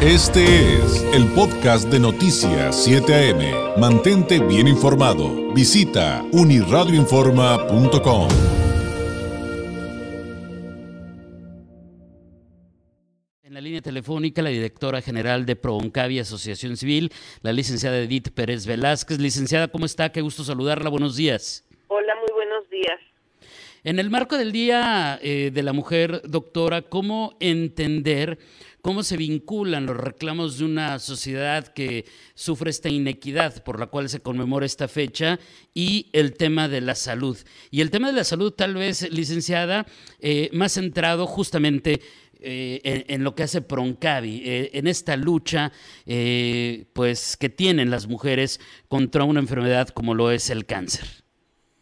Este es el podcast de Noticias 7 AM. Mantente bien informado. Visita uniradioinforma.com. En la línea telefónica, la directora general de ProOncavi Asociación Civil, la licenciada Edith Pérez Velázquez. Licenciada, ¿cómo está? Qué gusto saludarla. Buenos días. Hola, muy buenos días. En el marco del Día eh, de la Mujer, doctora, ¿cómo entender cómo se vinculan los reclamos de una sociedad que sufre esta inequidad por la cual se conmemora esta fecha y el tema de la salud. Y el tema de la salud tal vez, licenciada, eh, más centrado justamente eh, en, lo que hace Proncavi, en esta lucha pues que tienen las mujeres contra una enfermedad como lo es el cáncer.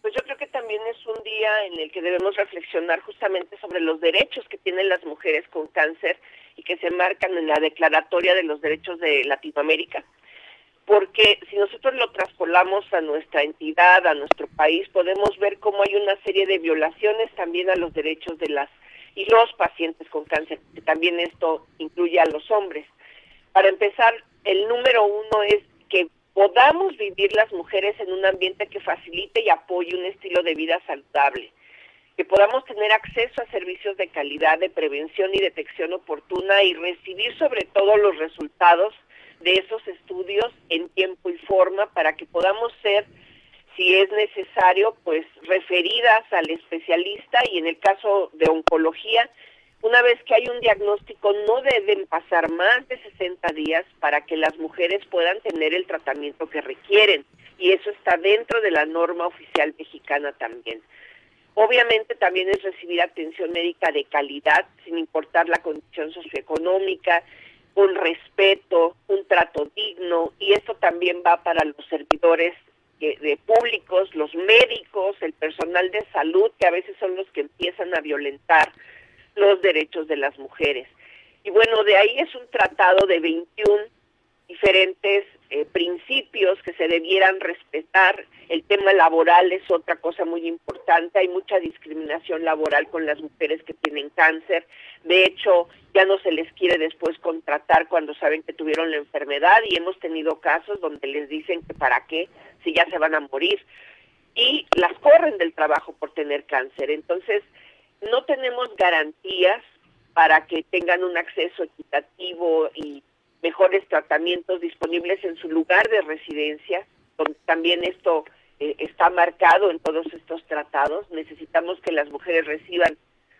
Pues yo creo que también es un día en el que debemos reflexionar justamente sobre los derechos que tienen las mujeres con cáncer y que se marcan en la Declaratoria de los Derechos de Latinoamérica. Porque si nosotros lo traspolamos a nuestra entidad, a nuestro país, podemos ver cómo hay una serie de violaciones también a los derechos de las y los pacientes con cáncer, que también esto incluye a los hombres. Para empezar, el número uno es que podamos vivir las mujeres en un ambiente que facilite y apoye un estilo de vida saludable que podamos tener acceso a servicios de calidad, de prevención y detección oportuna y recibir sobre todo los resultados de esos estudios en tiempo y forma para que podamos ser, si es necesario, pues referidas al especialista y en el caso de oncología, una vez que hay un diagnóstico no deben pasar más de 60 días para que las mujeres puedan tener el tratamiento que requieren y eso está dentro de la norma oficial mexicana también. Obviamente también es recibir atención médica de calidad, sin importar la condición socioeconómica, un respeto, un trato digno, y esto también va para los servidores de públicos, los médicos, el personal de salud, que a veces son los que empiezan a violentar los derechos de las mujeres. Y bueno, de ahí es un tratado de 21 diferentes eh, principios que se debieran respetar. El tema laboral es otra cosa muy importante. Hay mucha discriminación laboral con las mujeres que tienen cáncer. De hecho, ya no se les quiere después contratar cuando saben que tuvieron la enfermedad y hemos tenido casos donde les dicen que para qué si ya se van a morir y las corren del trabajo por tener cáncer. Entonces, no tenemos garantías para que tengan un acceso equitativo y mejores tratamientos disponibles en su lugar de residencia, donde también esto eh, está marcado en todos estos tratados. Necesitamos que las mujeres reciban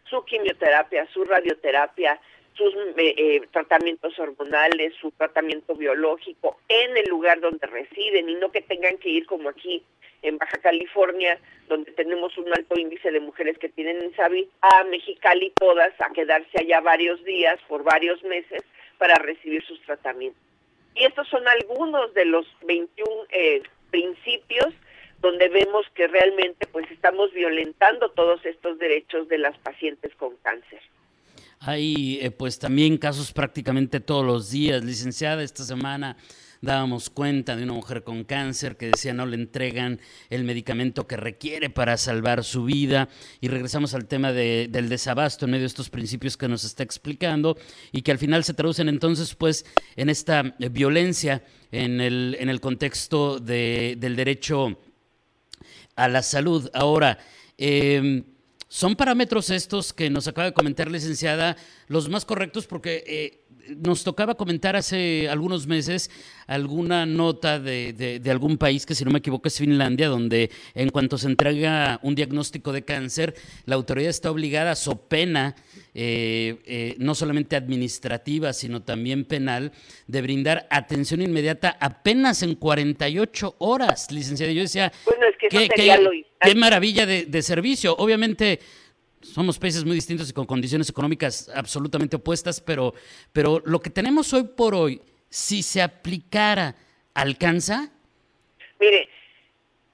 su quimioterapia, su radioterapia, sus eh, eh, tratamientos hormonales, su tratamiento biológico en el lugar donde residen y no que tengan que ir como aquí en Baja California, donde tenemos un alto índice de mujeres que tienen INSABI, a Mexicali todas a quedarse allá varios días por varios meses para recibir sus tratamientos. Y estos son algunos de los 21 eh, principios donde vemos que realmente pues estamos violentando todos estos derechos de las pacientes con cáncer. Hay eh, pues también casos prácticamente todos los días, licenciada, esta semana dábamos cuenta de una mujer con cáncer que decía no le entregan el medicamento que requiere para salvar su vida y regresamos al tema del desabasto en medio de estos principios que nos está explicando y que al final se traducen entonces pues en esta violencia en el, en el contexto de, del derecho a la salud. Ahora, em, son parámetros estos que nos acaba de comentar, licenciada, los más correctos porque eh, nos tocaba comentar hace algunos meses alguna nota de, algún país, que si no me equivoco es Finlandia, donde en cuanto se entrega un diagnóstico de cáncer, la autoridad está obligada, so pena, eh, eh, no solamente administrativa, sino también penal, de brindar atención inmediata apenas en 48 horas, licenciada. Yo decía, qué, maravilla de, de servicio. Obviamente somos países muy distintos y con condiciones económicas absolutamente opuestas, pero, pero lo que tenemos hoy por hoy, si se aplicara, ¿alcanza? Mire,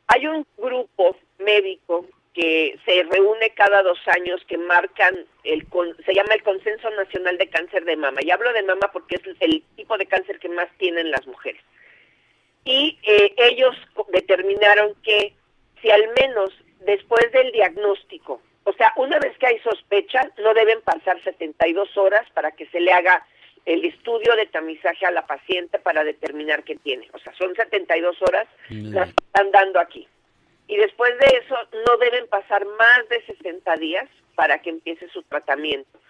hay un grupo médico que se reúne cada dos años que marcan el se llama el Consenso Nacional de Cáncer de Mama. Y hablo de mama porque es el tipo de cáncer que más tienen las mujeres. Y eh, ellos determinaron que si al menos después del diagnóstico o sea, una vez que hay sospecha, no deben pasar 72 horas para que se le haga el estudio de tamizaje a la paciente para determinar qué tiene. O sea, son 72 horas las están dando aquí. Y después de eso no deben pasar más de 60 días para que empiece su tratamiento.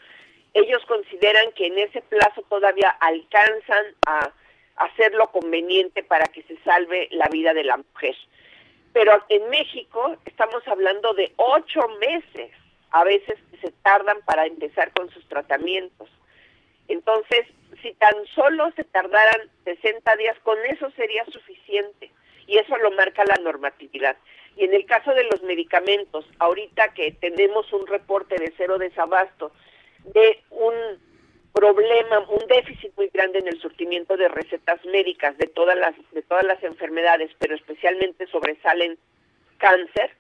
Ellos consideran que en ese plazo todavía alcanzan a hacer lo conveniente para que se salve la vida de la mujer. Pero en México estamos hablando de ocho meses, a veces se tardan para empezar con sus tratamientos. Entonces, si tan solo se tardaran 60 días, con eso sería suficiente. Y eso lo marca la normatividad. Y en el caso de los medicamentos, ahorita que tenemos un reporte de cero desabasto, de un problema, un déficit muy grande en el surtimiento de recetas médicas de todas las de todas las enfermedades, pero especialmente sobresalen cáncer.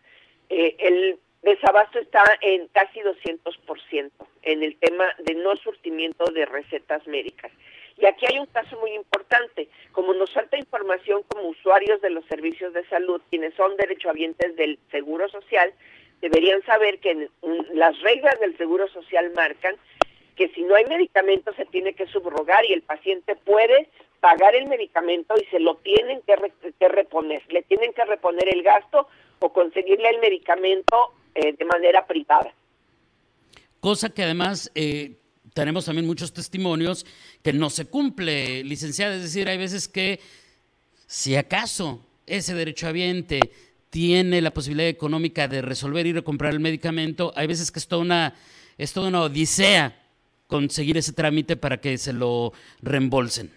Eh, el desabasto está en casi 200% en el tema de no surtimiento de recetas médicas. Y aquí hay un caso muy importante. Como nos falta información como usuarios de los servicios de salud, quienes son derechohabientes del Seguro Social, deberían saber que las reglas del Seguro Social marcan que si no hay medicamento se tiene que subrogar y el paciente puede pagar el medicamento y se lo tienen que, reponer, le tienen que reponer el gasto o conseguirle el medicamento eh, de manera privada. Cosa que además eh, tenemos también muchos testimonios que no se cumple, licenciada, es decir, hay veces que si acaso ese derechohabiente tiene la posibilidad económica de resolver y recomprar el medicamento, hay veces que es toda una, es toda una odisea conseguir ese trámite para que se lo reembolsen?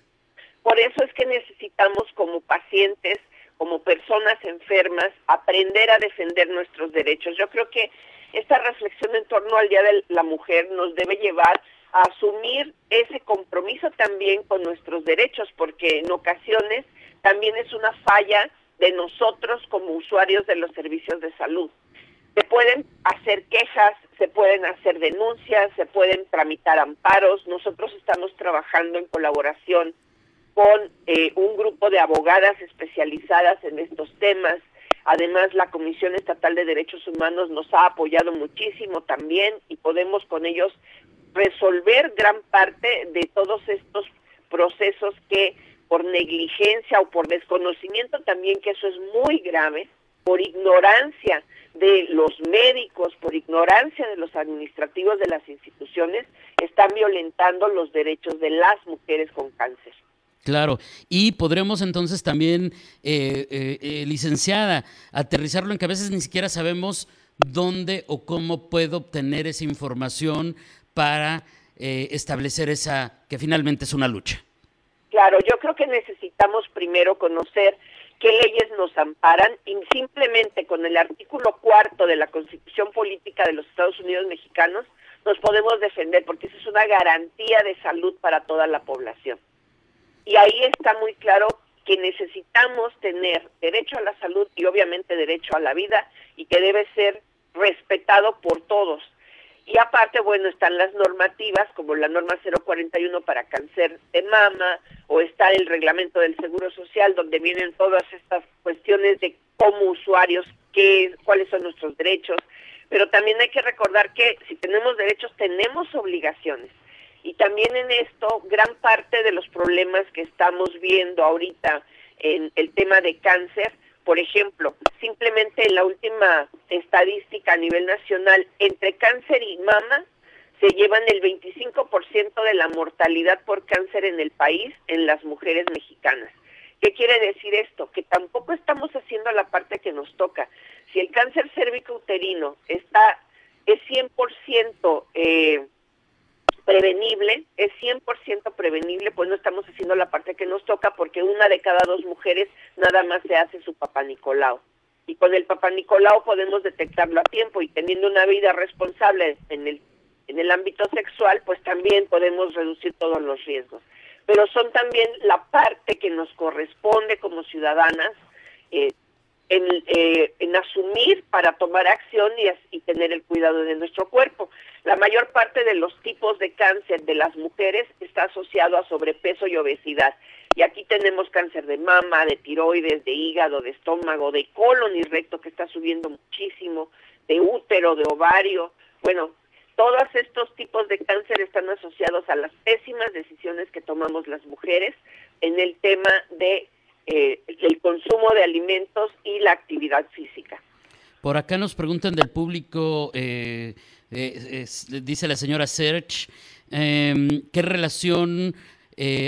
Por eso es que necesitamos como pacientes, como personas enfermas, aprender a defender nuestros derechos. Yo creo que esta reflexión en torno al Día de la Mujer nos debe llevar a asumir ese compromiso también con nuestros derechos, porque en ocasiones también es una falla de nosotros como usuarios de los servicios de salud. Se pueden hacer quejas, se pueden hacer denuncias, se pueden tramitar amparos. Nosotros estamos trabajando en colaboración con eh, un grupo de abogadas especializadas en estos temas. Además, la Comisión Estatal de Derechos Humanos nos ha apoyado muchísimo también y podemos con ellos resolver gran parte de todos estos procesos que por negligencia o por desconocimiento también, que eso es muy grave, por ignorancia de los médicos, por ignorancia de los administrativos de las instituciones, están violentando los derechos de las mujeres con cáncer. Claro, y podremos entonces también, eh, eh, eh, licenciada, aterrizarlo en que a veces ni siquiera sabemos dónde o cómo puedo obtener esa información para establecer esa, que finalmente es una lucha. Claro, yo creo que necesitamos primero conocer qué leyes nos amparan y simplemente con el artículo cuarto de la Constitución Política de los Estados Unidos Mexicanos nos podemos defender porque eso es una garantía de salud para toda la población. Y ahí está muy claro que necesitamos tener derecho a la salud y obviamente derecho a la vida y que debe ser respetado por todos. Y aparte, bueno, están las normativas como la norma 041 para cáncer de mama o está el reglamento del Seguro Social donde vienen todas estas cuestiones de cómo usuarios, qué, cuáles son nuestros derechos. Pero también hay que recordar que si tenemos derechos tenemos obligaciones. Y también en esto, gran parte de los problemas que estamos viendo ahorita en el tema de cáncer por ejemplo, simplemente en la última estadística a nivel nacional, entre cáncer y mama se llevan el 25% de la mortalidad por cáncer en el país en las mujeres mexicanas. ¿Qué quiere decir esto? Que tampoco estamos haciendo la parte que nos toca. Si el cáncer cérvico-uterino está es 100% eh, prevenible, es 100% prevenible, pues no estamos haciendo la parte que nos toca porque una de cada dos mujeres nada más se hace su papá Nicolau. Y con el papá Nicolau podemos detectarlo a tiempo y teniendo una vida responsable en el, en el ámbito sexual, pues también podemos reducir todos los riesgos. Pero son también la parte que nos corresponde como ciudadanas eh, en, eh, en, asumir para tomar acción y, y, tener el cuidado de nuestro cuerpo. La mayor parte de los tipos de cáncer de las mujeres está asociado a sobrepeso y obesidad. Y aquí tenemos cáncer de mama, de tiroides, de hígado, de estómago, de colon y recto que está subiendo muchísimo, de útero, de ovario. Bueno, todos estos tipos de cáncer están asociados a las pésimas decisiones que tomamos las mujeres en el tema de eh, el consumo de alimentos y la actividad física. Por acá nos preguntan del público, eh, eh, dice la señora Serge, em, ¿qué relación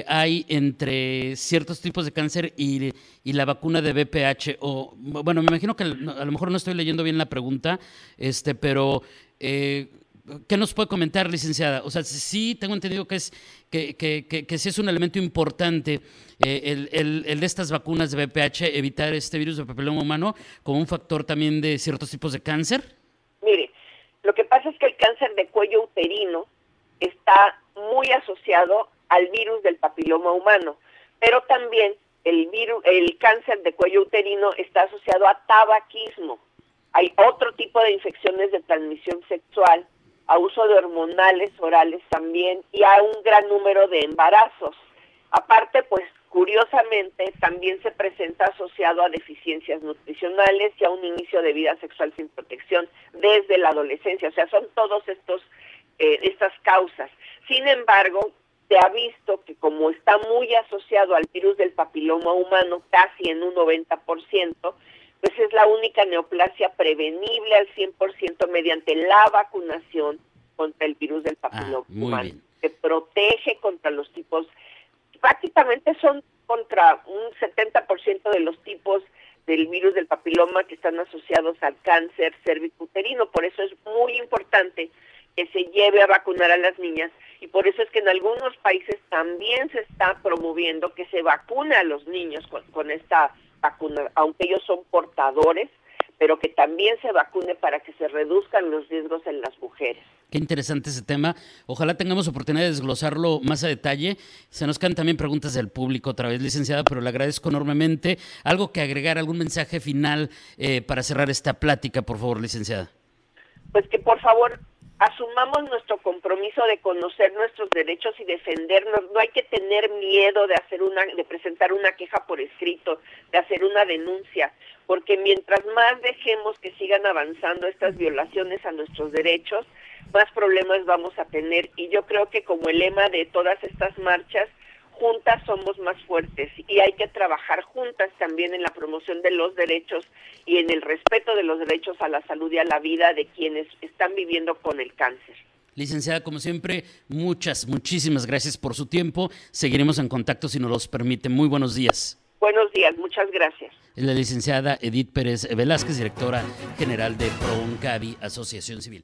hay entre ciertos tipos de cáncer y, la vacuna de BPH? O, bueno, me imagino que a lo mejor no estoy leyendo bien la pregunta, este, pero ¿Qué nos puede comentar, licenciada? O sea, sí tengo entendido que es que, que, que, sí es un elemento importante eh, el, el, el, de estas vacunas de VPH, evitar este virus de papiloma humano como un factor también de ciertos tipos de cáncer. Mire, lo que pasa es que el cáncer de cuello uterino está muy asociado al virus del papiloma humano, pero también el virus, el cáncer de cuello uterino está asociado a tabaquismo. Hay otro tipo de infecciones de transmisión sexual a uso de hormonales orales también y a un gran número de embarazos. Aparte, pues curiosamente también se presenta asociado a deficiencias nutricionales y a un inicio de vida sexual sin protección desde la adolescencia. O sea, son todos estos eh, estas causas. Sin embargo, se ha visto que como está muy asociado al virus del papiloma humano, casi en un 90%, pues es la única neoplasia prevenible al 100% mediante la vacunación contra el virus del ah, papiloma humano. Se protege contra los tipos, prácticamente son contra un 70% de los tipos del virus del papiloma que están asociados al cáncer cervicuterino. Por eso es muy importante que se lleve a vacunar a las niñas y por eso es que en algunos países también se está promoviendo que se vacune a los niños con, con esta vacuna, aunque ellos son portadores, pero que también se vacune para que se reduzcan los riesgos en las mujeres. Qué interesante ese tema. Ojalá tengamos oportunidad de desglosarlo más a detalle. Se nos quedan también preguntas del público otra vez, licenciada, pero le agradezco enormemente. Algo que agregar, algún mensaje final eh, para cerrar esta plática, por favor, licenciada. Pues que por favor asumamos nuestro compromiso de conocer nuestros derechos y defendernos. No hay que tener miedo de hacer una, de presentar una queja por escrito, de hacer una denuncia, porque mientras más dejemos que sigan avanzando estas violaciones a nuestros derechos, más problemas vamos a tener. Y yo creo que como el lema de todas estas marchas juntas somos más fuertes y hay que trabajar juntas también en la promoción de los derechos y en el respeto de los derechos a la salud y a la vida de quienes están viviendo con el cáncer. Licenciada, como siempre, muchas, muchísimas gracias por su tiempo. Seguiremos en contacto si nos los permite. Muy buenos días. Buenos días, muchas gracias. La licenciada Edith Pérez Velázquez, directora general de ProUncavi, Asociación Civil.